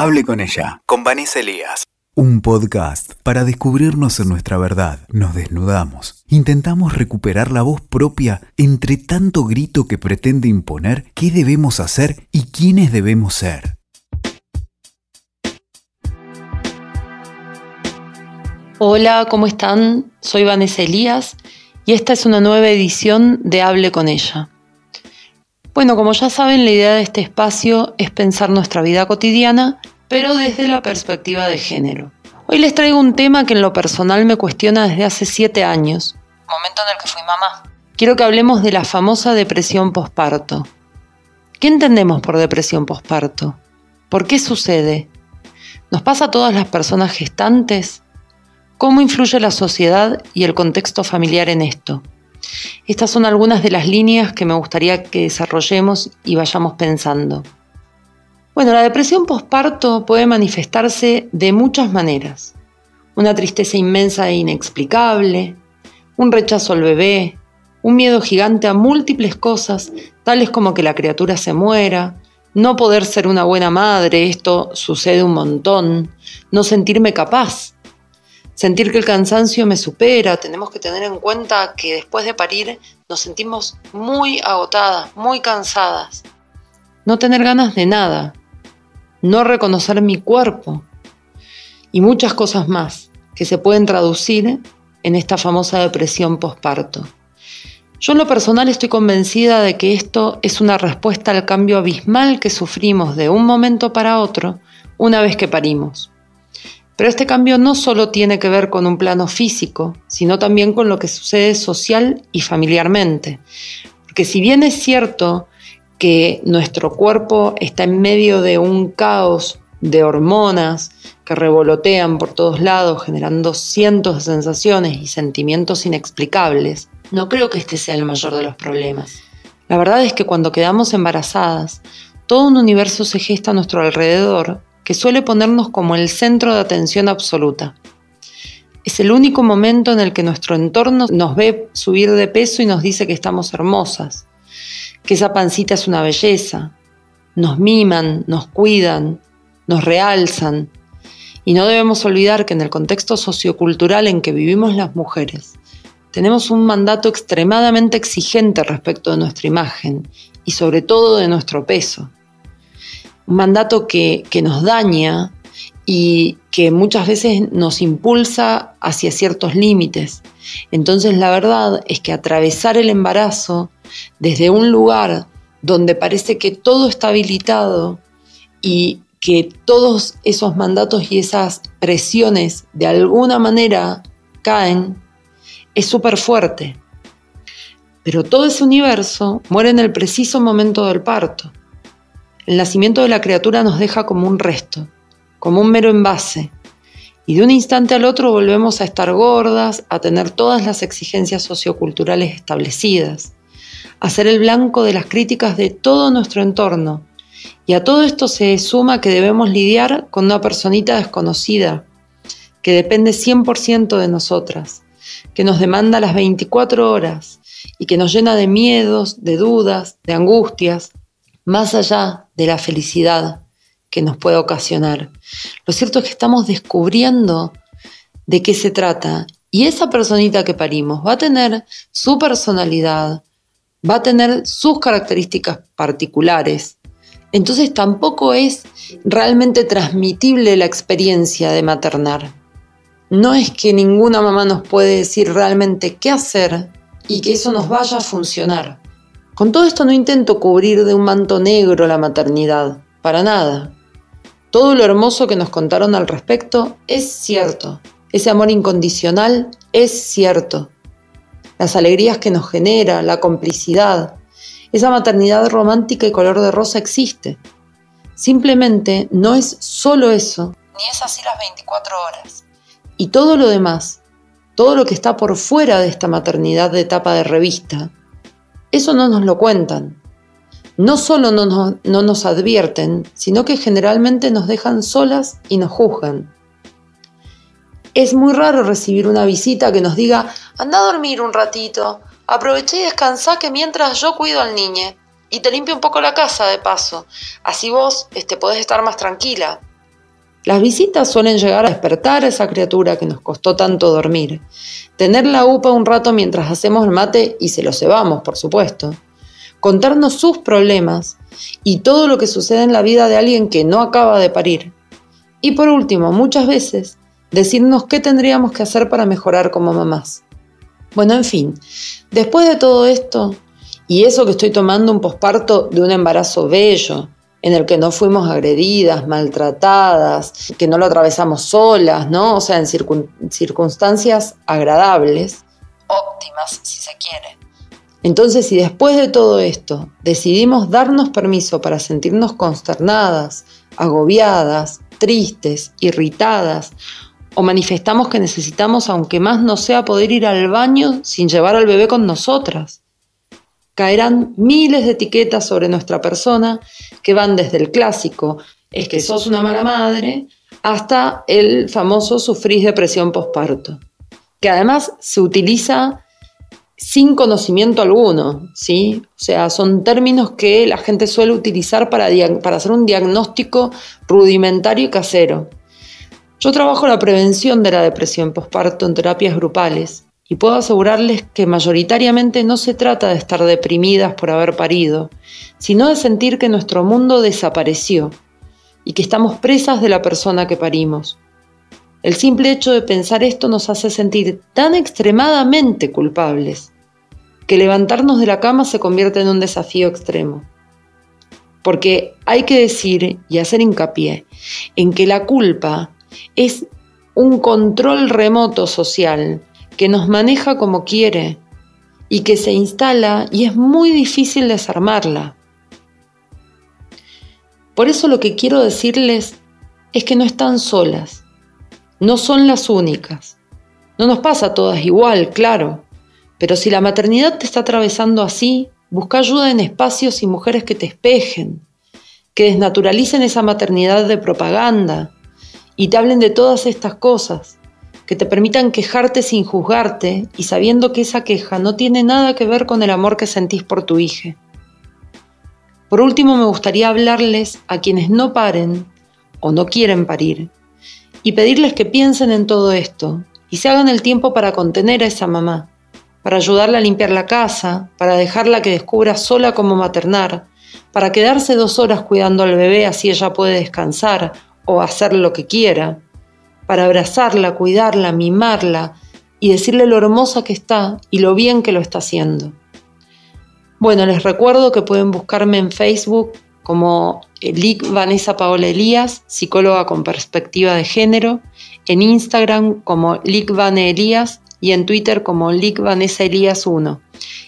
Hable con ella, con Vanessa Elías. Un podcast para descubrirnos en nuestra verdad. Nos desnudamos. Intentamos recuperar la voz propia entre tanto grito que pretende imponer qué debemos hacer y quiénes debemos ser. Hola, ¿cómo están? Soy Vanessa Elías y esta es una nueva edición de Hable con ella. Bueno, como ya saben, la idea de este espacio es pensar nuestra vida cotidiana, pero desde la perspectiva de género. Hoy les traigo un tema que en lo personal me cuestiona desde hace siete años, momento en el que fui mamá. Quiero que hablemos de la famosa depresión posparto. ¿Qué entendemos por depresión posparto? ¿Por qué sucede? ¿Nos pasa a todas las personas gestantes? ¿Cómo influye la sociedad y el contexto familiar en esto? Estas son algunas de las líneas que me gustaría que desarrollemos y vayamos pensando. Bueno, la depresión postparto puede manifestarse de muchas maneras. Una tristeza inmensa e inexplicable, un rechazo al bebé, un miedo gigante a múltiples cosas, tales como que la criatura se muera, no poder ser una buena madre, esto sucede un montón, no sentirme capaz, sentir que el cansancio me supera, tenemos que tener en cuenta que después de parir nos sentimos muy agotadas, muy cansadas. No tener ganas de nada, no reconocer mi cuerpo y muchas cosas más que se pueden traducir en esta famosa depresión posparto. Yo en lo personal estoy convencida de que esto es una respuesta al cambio abismal que sufrimos de un momento para otro una vez que parimos. Pero este cambio no solo tiene que ver con un plano físico, sino también con lo que sucede social y familiarmente. Porque si bien es cierto que nuestro cuerpo está en medio de un caos de hormonas que revolotean por todos lados, generando cientos de sensaciones y sentimientos inexplicables, no creo que este sea el mayor de los problemas. La verdad es que cuando quedamos embarazadas, todo un universo se gesta a nuestro alrededor que suele ponernos como el centro de atención absoluta. Es el único momento en el que nuestro entorno nos ve subir de peso y nos dice que estamos hermosas, que esa pancita es una belleza. Nos miman, nos cuidan, nos realzan. Y no debemos olvidar que en el contexto sociocultural en que vivimos las mujeres, tenemos un mandato extremadamente exigente respecto de nuestra imagen y sobre todo de nuestro peso un mandato que, nos daña y que muchas veces nos impulsa hacia ciertos límites. Entonces la verdad es que atravesar el embarazo desde un lugar donde parece que todo está habilitado y que todos esos mandatos y esas presiones de alguna manera caen, es súper fuerte. Pero todo ese universo muere en el preciso momento del parto. El nacimiento de la criatura nos deja como un resto, como un mero envase, y de un instante al otro volvemos a estar gordas, a tener todas las exigencias socioculturales establecidas, a ser el blanco de las críticas de todo nuestro entorno. Y a todo esto se suma que debemos lidiar con una personita desconocida, que depende 100% de nosotras, que nos demanda las 24 horas y que nos llena de miedos, de dudas, de angustias, más allá de la felicidad que nos puede ocasionar. Lo cierto es que estamos descubriendo de qué se trata y esa personita que parimos va a tener su personalidad, va a tener sus características particulares. Entonces tampoco es realmente transmitible la experiencia de maternar. No es que ninguna mamá nos puede decir realmente qué hacer y que eso nos vaya a funcionar. Con todo esto no intento cubrir de un manto negro la maternidad, para nada. Todo lo hermoso que nos contaron al respecto es cierto. Ese amor incondicional es cierto. Las alegrías que nos genera, la complicidad, esa maternidad romántica y color de rosa existe. Simplemente no es solo eso, ni es así las 24 horas. Y todo lo demás, todo lo que está por fuera de esta maternidad de etapa de revista, eso no nos lo cuentan. No solo no nos, no nos advierten, sino que generalmente nos dejan solas y nos juzgan. Es muy raro recibir una visita que nos diga, anda a dormir un ratito, aproveché y descansá que mientras yo cuido al niño y te limpio un poco la casa de paso, así vos este, podés estar más tranquila. Las visitas suelen llegar a despertar a esa criatura que nos costó tanto dormir. Tener la upa un rato mientras hacemos el mate y se lo cebamos, por supuesto. Contarnos sus problemas y todo lo que sucede en la vida de alguien que no acaba de parir. Y por último, muchas veces, decirnos qué tendríamos que hacer para mejorar como mamás. Bueno, en fin, después de todo esto, y eso que estoy tomando un posparto de un embarazo bello, en el que no fuimos agredidas, maltratadas, que no lo atravesamos solas, ¿no? O sea, en circunstancias agradables, óptimas si se quiere. Entonces, si después de todo esto decidimos darnos permiso para sentirnos consternadas, agobiadas, tristes, irritadas, o manifestamos que necesitamos, aunque más no sea, poder ir al baño sin llevar al bebé con nosotras, caerán miles de etiquetas sobre nuestra persona que van desde el clásico, es que sos una mala madre, hasta el famoso sufrís depresión posparto, que además se utiliza sin conocimiento alguno, ¿sí? O sea, son términos que la gente suele utilizar para, para hacer un diagnóstico rudimentario y casero. Yo trabajo la prevención de la depresión posparto en terapias grupales y puedo asegurarles que mayoritariamente no se trata de estar deprimidas por haber parido, sino de sentir que nuestro mundo desapareció y que estamos presas de la persona que parimos. El simple hecho de pensar esto nos hace sentir tan extremadamente culpables que levantarnos de la cama se convierte en un desafío extremo. Porque hay que decir y hacer hincapié en que la culpa es un control remoto social que nos maneja como quiere y que se instala y es muy difícil desarmarla. Por eso lo que quiero decirles es que no están solas, no son las únicas. No nos pasa a todas igual, claro, pero si la maternidad te está atravesando así, busca ayuda en espacios y mujeres que te espejen, que desnaturalicen esa maternidad de propaganda y te hablen de todas estas cosas que te permitan quejarte sin juzgarte y sabiendo que esa queja no tiene nada que ver con el amor que sentís por tu hija. Por último, me gustaría hablarles a quienes no paren o no quieren parir y pedirles que piensen en todo esto y se hagan el tiempo para contener a esa mamá, para ayudarla a limpiar la casa, para dejarla que descubra sola cómo maternar, para quedarse dos horas cuidando al bebé así ella puede descansar o hacer lo que quiera, para abrazarla, cuidarla, mimarla y decirle lo hermosa que está y lo bien que lo está haciendo. Bueno, les recuerdo que pueden buscarme en Facebook como Lic Vanessa Paola Elías, psicóloga con perspectiva de género, en Instagram como Lic Vane Elías y en Twitter como Lic Vanessa Elías 1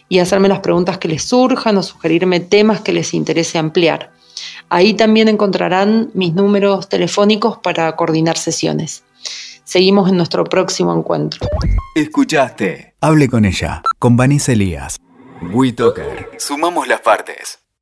y hacerme las preguntas que les surjan o sugerirme temas que les interese ampliar. Ahí también encontrarán mis números telefónicos para coordinar sesiones. Seguimos en nuestro próximo encuentro. Escuchaste. Hable con ella, con Vanessa Elías. WeToker. Sumamos las partes.